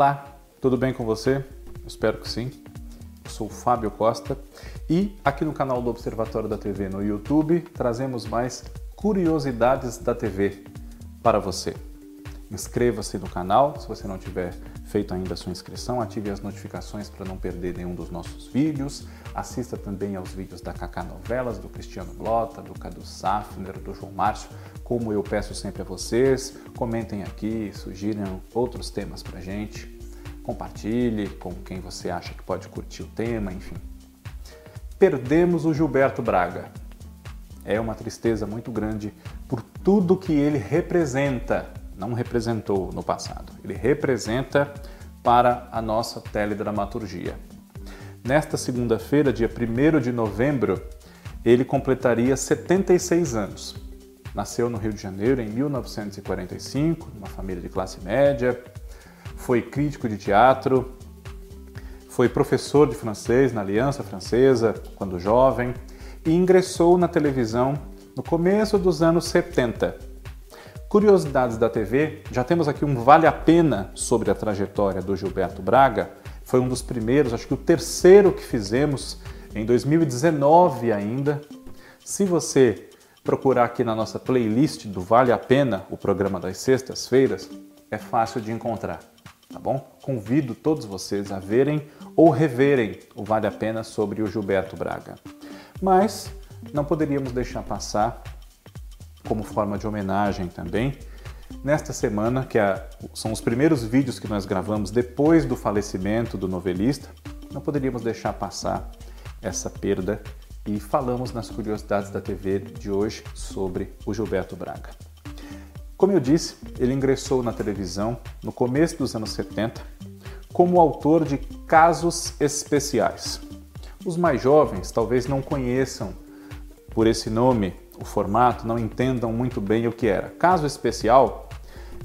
Olá, tudo bem com você? Espero que sim. Eu sou o Fábio Costa e aqui no canal do Observatório da TV no YouTube trazemos mais curiosidades da TV para você. Inscreva-se no canal se você não tiver feito ainda a sua inscrição, ative as notificações para não perder nenhum dos nossos vídeos. Assista também aos vídeos da Kaká Novelas, do Cristiano Blota, do Cadu Safner, do João Márcio, como eu peço sempre a vocês. Comentem aqui, sugiram outros temas para gente. Compartilhe com quem você acha que pode curtir o tema, enfim. Perdemos o Gilberto Braga. É uma tristeza muito grande por tudo que ele representa não representou no passado. Ele representa para a nossa teledramaturgia. Nesta segunda-feira, dia 1 de novembro, ele completaria 76 anos. Nasceu no Rio de Janeiro em 1945, numa família de classe média, foi crítico de teatro, foi professor de francês na Aliança Francesa quando jovem e ingressou na televisão no começo dos anos 70 Curiosidades da TV, já temos aqui um Vale a Pena sobre a trajetória do Gilberto Braga. Foi um dos primeiros, acho que o terceiro que fizemos em 2019 ainda. Se você procurar aqui na nossa playlist do Vale a Pena, o programa das sextas-feiras, é fácil de encontrar, tá bom? Convido todos vocês a verem ou reverem o Vale a Pena sobre o Gilberto Braga. Mas não poderíamos deixar passar como forma de homenagem também. Nesta semana, que é, são os primeiros vídeos que nós gravamos depois do falecimento do novelista, não poderíamos deixar passar essa perda e falamos nas curiosidades da TV de hoje sobre o Gilberto Braga. Como eu disse, ele ingressou na televisão no começo dos anos 70 como autor de Casos Especiais. Os mais jovens talvez não conheçam por esse nome o formato, não entendam muito bem o que era. Caso especial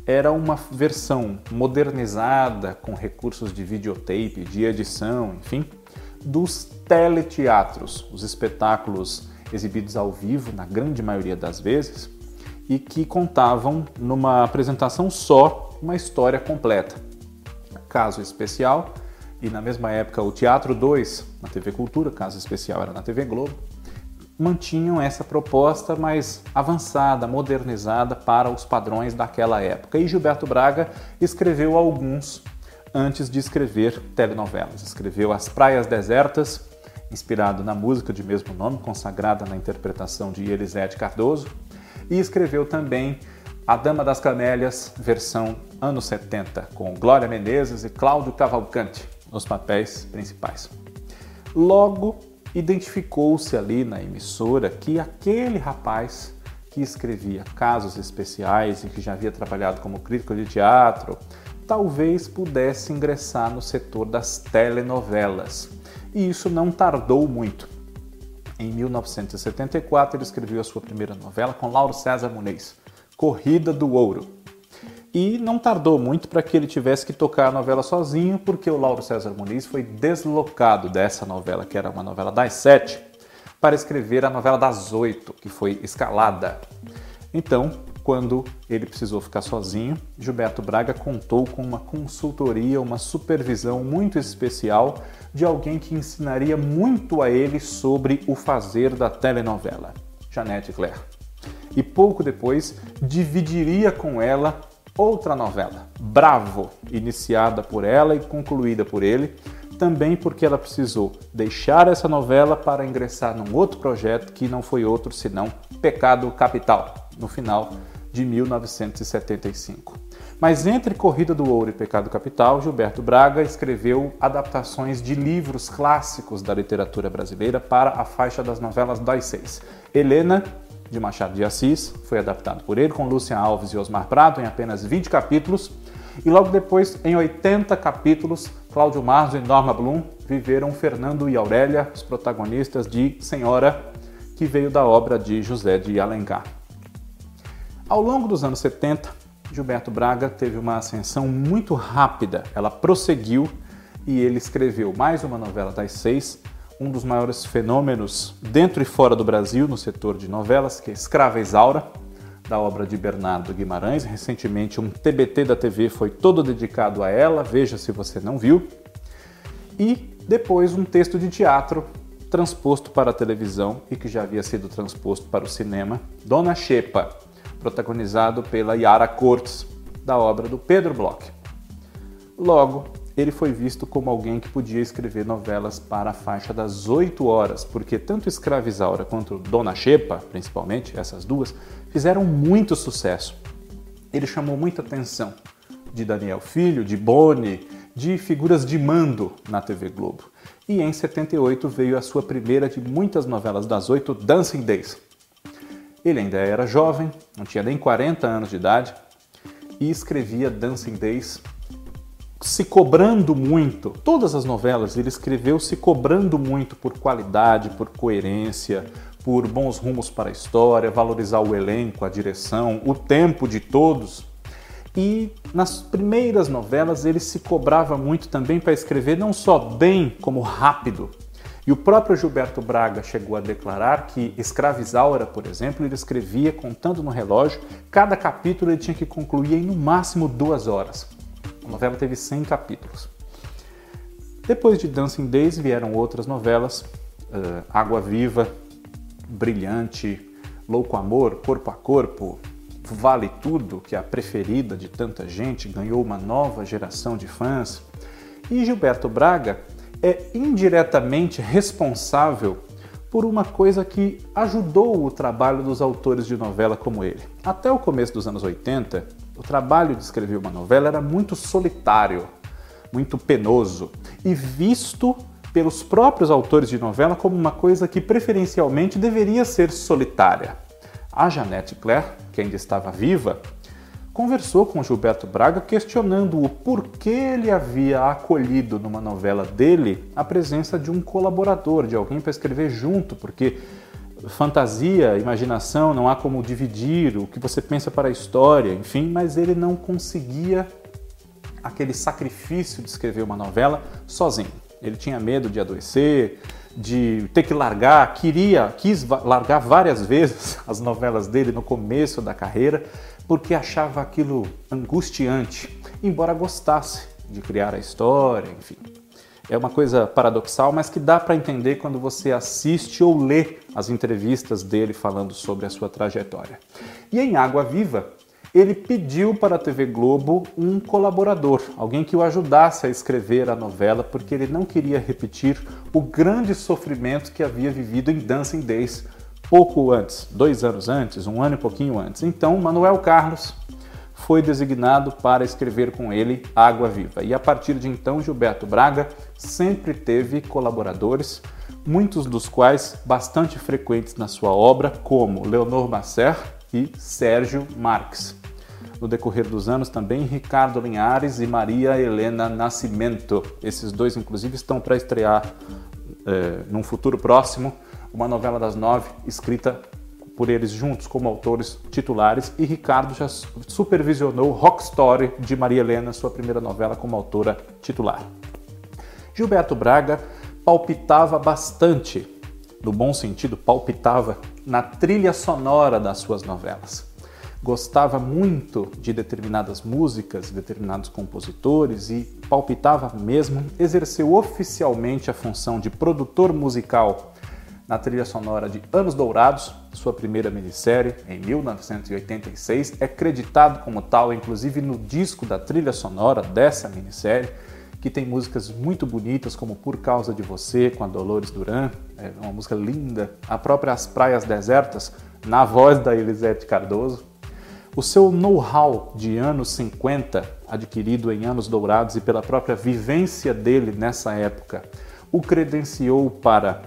era uma versão modernizada com recursos de videotape, de edição, enfim, dos teleteatros, os espetáculos exibidos ao vivo, na grande maioria das vezes, e que contavam numa apresentação só uma história completa. Caso especial, e na mesma época o Teatro 2 na TV Cultura, caso especial era na TV Globo, mantinham essa proposta mais avançada, modernizada para os padrões daquela época. E Gilberto Braga escreveu alguns antes de escrever telenovelas. Escreveu As Praias Desertas, inspirado na música de mesmo nome, consagrada na interpretação de Elisete Cardoso, e escreveu também A Dama das Camélias, versão anos 70, com Glória Menezes e Cláudio Cavalcante nos papéis principais. Logo identificou-se ali na emissora que aquele rapaz que escrevia casos especiais e que já havia trabalhado como crítico de teatro, talvez pudesse ingressar no setor das telenovelas. E isso não tardou muito. Em 1974, ele escreveu a sua primeira novela com Lauro César Muniz, Corrida do Ouro. E não tardou muito para que ele tivesse que tocar a novela sozinho, porque o Lauro César Muniz foi deslocado dessa novela, que era uma novela das sete, para escrever a novela das oito, que foi escalada. Então, quando ele precisou ficar sozinho, Gilberto Braga contou com uma consultoria, uma supervisão muito especial de alguém que ensinaria muito a ele sobre o fazer da telenovela, Janete Claire. E pouco depois dividiria com ela outra novela, Bravo, iniciada por ela e concluída por ele, também porque ela precisou deixar essa novela para ingressar num outro projeto que não foi outro senão Pecado Capital, no final de 1975. Mas entre Corrida do Ouro e Pecado Capital, Gilberto Braga escreveu adaptações de livros clássicos da literatura brasileira para a faixa das novelas das seis. Helena de Machado de Assis, foi adaptado por ele, com Lúcia Alves e Osmar Prado, em apenas 20 capítulos. E logo depois, em 80 capítulos, Cláudio Marzo e Norma Blum viveram Fernando e Aurélia, os protagonistas de Senhora, que veio da obra de José de Alencar. Ao longo dos anos 70, Gilberto Braga teve uma ascensão muito rápida. Ela prosseguiu e ele escreveu mais uma novela das seis, um dos maiores fenômenos dentro e fora do Brasil no setor de novelas, que é Escrava Isaura, da obra de Bernardo Guimarães. Recentemente, um TBT da TV foi todo dedicado a ela, veja se você não viu. E depois, um texto de teatro transposto para a televisão e que já havia sido transposto para o cinema, Dona Xepa, protagonizado pela Yara Cortes, da obra do Pedro Bloch. Logo, ele foi visto como alguém que podia escrever novelas para a faixa das 8 horas, porque tanto Escravizaura quanto Dona Xepa, principalmente, essas duas, fizeram muito sucesso. Ele chamou muita atenção de Daniel Filho, de Boni, de figuras de mando na TV Globo. E em 78 veio a sua primeira de muitas novelas das oito, Dancing Days. Ele ainda era jovem, não tinha nem 40 anos de idade, e escrevia Dancing Days se cobrando muito. Todas as novelas ele escreveu se cobrando muito por qualidade, por coerência, por bons rumos para a história, valorizar o elenco, a direção, o tempo de todos. E nas primeiras novelas ele se cobrava muito também para escrever não só bem, como rápido. E o próprio Gilberto Braga chegou a declarar que Escravizaura, por exemplo, ele escrevia contando no relógio, cada capítulo ele tinha que concluir em no máximo duas horas. A novela teve 100 capítulos. Depois de Dancing Days vieram outras novelas, uh, Água Viva, Brilhante, Louco Amor, Corpo a Corpo, Vale Tudo, que é a preferida de tanta gente, ganhou uma nova geração de fãs. E Gilberto Braga é indiretamente responsável por uma coisa que ajudou o trabalho dos autores de novela como ele. Até o começo dos anos 80, o trabalho de escrever uma novela era muito solitário, muito penoso e visto pelos próprios autores de novela como uma coisa que preferencialmente deveria ser solitária. A Janete Claire, que ainda estava viva, conversou com Gilberto Braga questionando o porquê ele havia acolhido numa novela dele a presença de um colaborador, de alguém para escrever junto, porque fantasia, imaginação, não há como dividir o que você pensa para a história, enfim, mas ele não conseguia aquele sacrifício de escrever uma novela sozinho. Ele tinha medo de adoecer, de ter que largar, queria, quis largar várias vezes as novelas dele no começo da carreira, porque achava aquilo angustiante, embora gostasse de criar a história, enfim. É uma coisa paradoxal, mas que dá para entender quando você assiste ou lê as entrevistas dele falando sobre a sua trajetória. E em Água Viva, ele pediu para a TV Globo um colaborador, alguém que o ajudasse a escrever a novela, porque ele não queria repetir o grande sofrimento que havia vivido em Dancing Days pouco antes, dois anos antes, um ano e pouquinho antes. Então, Manuel Carlos foi designado para escrever com ele Água Viva. E a partir de então, Gilberto Braga sempre teve colaboradores, muitos dos quais bastante frequentes na sua obra, como Leonor Masser e Sérgio Marques. No decorrer dos anos, também Ricardo Linhares e Maria Helena Nascimento. Esses dois, inclusive, estão para estrear é, num futuro próximo uma novela das nove escrita por eles juntos como autores titulares e Ricardo já supervisionou Rock Story de Maria Helena, sua primeira novela como autora titular. Gilberto Braga palpitava bastante, no bom sentido, palpitava na trilha sonora das suas novelas. Gostava muito de determinadas músicas, determinados compositores e palpitava mesmo, exerceu oficialmente a função de produtor musical na trilha sonora de Anos Dourados, sua primeira minissérie, em 1986. É creditado como tal, inclusive no disco da trilha sonora dessa minissérie, que tem músicas muito bonitas, como Por Causa de Você, com a Dolores Duran, é uma música linda. A própria As Praias Desertas, na voz da Elisete Cardoso. O seu know-how de anos 50, adquirido em anos dourados e pela própria vivência dele nessa época, o credenciou para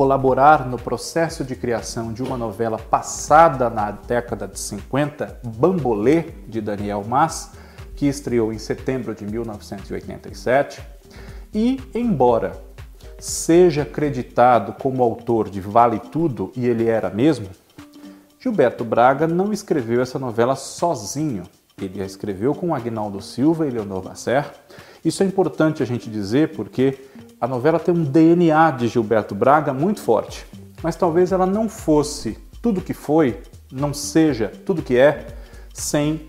colaborar no processo de criação de uma novela passada na década de 50, Bambolê, de Daniel Mas, que estreou em setembro de 1987. E, embora seja acreditado como autor de Vale Tudo, e ele era mesmo, Gilberto Braga não escreveu essa novela sozinho. Ele a escreveu com Agnaldo Silva e Leonor Basser. Isso é importante a gente dizer porque a novela tem um DNA de Gilberto Braga muito forte, mas talvez ela não fosse tudo que foi não seja tudo que é sem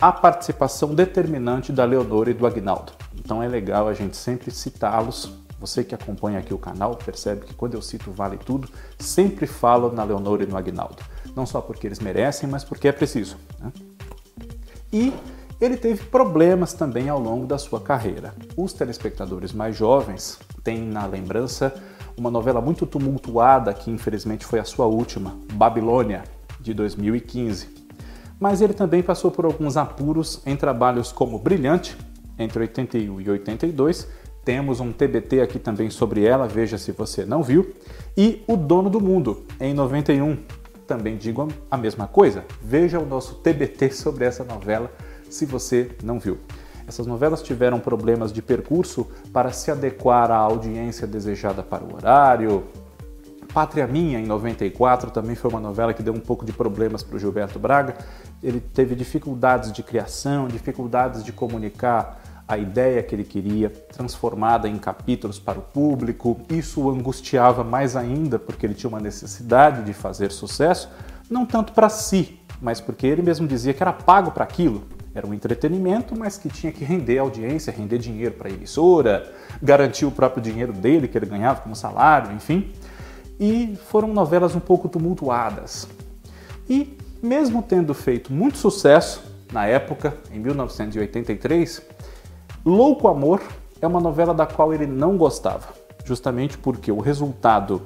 a participação determinante da Leonora e do Agnaldo. Então é legal a gente sempre citá-los. Você que acompanha aqui o canal percebe que quando eu cito Vale Tudo, sempre falo na Leonora e no Agnaldo. Não só porque eles merecem, mas porque é preciso. Né? E ele teve problemas também ao longo da sua carreira. Os telespectadores mais jovens têm na lembrança uma novela muito tumultuada que infelizmente foi a sua última, Babilônia, de 2015. Mas ele também passou por alguns apuros em trabalhos como Brilhante, entre 81 e 82. Temos um TBT aqui também sobre ela, veja se você não viu. E O Dono do Mundo, em 91. Também digo a mesma coisa. Veja o nosso TBT sobre essa novela se você não viu. Essas novelas tiveram problemas de percurso para se adequar à audiência desejada para o horário. Pátria Minha, em 94, também foi uma novela que deu um pouco de problemas para o Gilberto Braga. Ele teve dificuldades de criação, dificuldades de comunicar a ideia que ele queria, transformada em capítulos para o público. Isso o angustiava mais ainda, porque ele tinha uma necessidade de fazer sucesso, não tanto para si, mas porque ele mesmo dizia que era pago para aquilo. Era um entretenimento, mas que tinha que render audiência, render dinheiro para a emissora, garantir o próprio dinheiro dele que ele ganhava como salário, enfim. E foram novelas um pouco tumultuadas. E mesmo tendo feito muito sucesso na época, em 1983, Louco Amor é uma novela da qual ele não gostava, justamente porque o resultado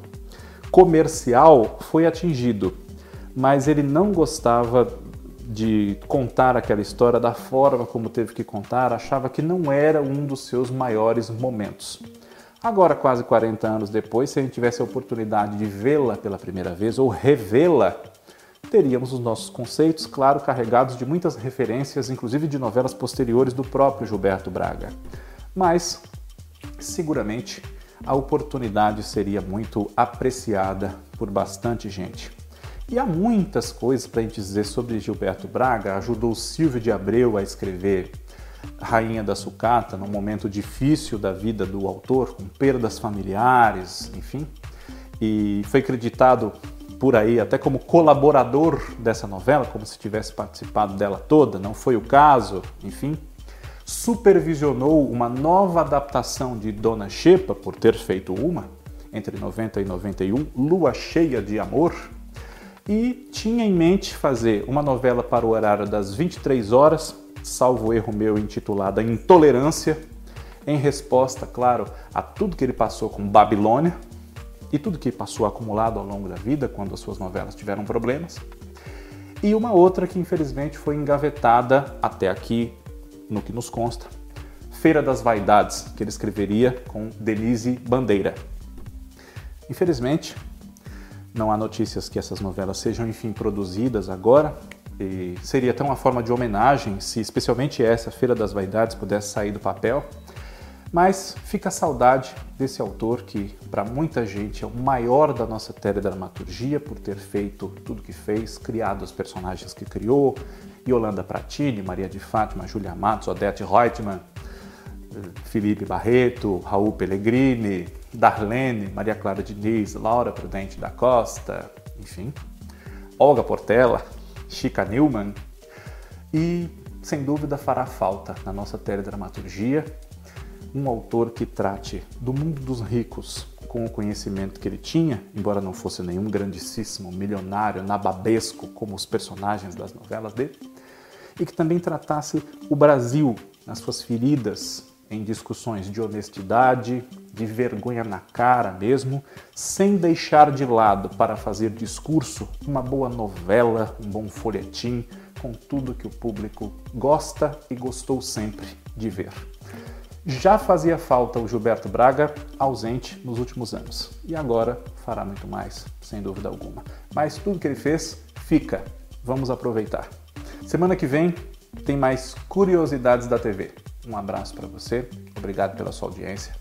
comercial foi atingido, mas ele não gostava de contar aquela história da forma como teve que contar, achava que não era um dos seus maiores momentos. Agora, quase 40 anos depois, se a gente tivesse a oportunidade de vê-la pela primeira vez ou revê-la, teríamos os nossos conceitos, claro, carregados de muitas referências, inclusive de novelas posteriores do próprio Gilberto Braga. Mas, seguramente, a oportunidade seria muito apreciada por bastante gente. E há muitas coisas para a gente dizer sobre Gilberto Braga. Ajudou Silvio de Abreu a escrever Rainha da Sucata num momento difícil da vida do autor, com perdas familiares, enfim. E foi acreditado por aí até como colaborador dessa novela, como se tivesse participado dela toda. Não foi o caso, enfim. Supervisionou uma nova adaptação de Dona Xepa, por ter feito uma, entre 90 e 91, Lua Cheia de Amor, e tinha em mente fazer uma novela para o horário das 23 horas, salvo erro meu, intitulada Intolerância, em resposta, claro, a tudo que ele passou com Babilônia e tudo que passou acumulado ao longo da vida, quando as suas novelas tiveram problemas. E uma outra que infelizmente foi engavetada até aqui, no que nos consta, Feira das Vaidades, que ele escreveria com Denise Bandeira. Infelizmente, não há notícias que essas novelas sejam, enfim, produzidas agora. E seria até uma forma de homenagem se, especialmente essa, Feira das Vaidades, pudesse sair do papel. Mas fica a saudade desse autor que, para muita gente, é o maior da nossa teledramaturgia por ter feito tudo que fez, criado os personagens que criou, Yolanda Pratini, Maria de Fátima, Julia Matos, Odete Reutemann, Felipe Barreto, Raul Pellegrini, Darlene, Maria Clara Diniz, Laura Prudente da Costa, enfim, Olga Portela, Chica Newman e, sem dúvida, fará falta na nossa teledramaturgia um autor que trate do mundo dos ricos com o conhecimento que ele tinha, embora não fosse nenhum grandíssimo milionário nababesco como os personagens das novelas dele, e que também tratasse o Brasil nas suas feridas em discussões de honestidade, de vergonha na cara mesmo, sem deixar de lado para fazer discurso uma boa novela, um bom folhetim, com tudo que o público gosta e gostou sempre de ver. Já fazia falta o Gilberto Braga ausente nos últimos anos e agora fará muito mais, sem dúvida alguma. Mas tudo que ele fez fica. Vamos aproveitar. Semana que vem tem mais curiosidades da TV. Um abraço para você, obrigado pela sua audiência.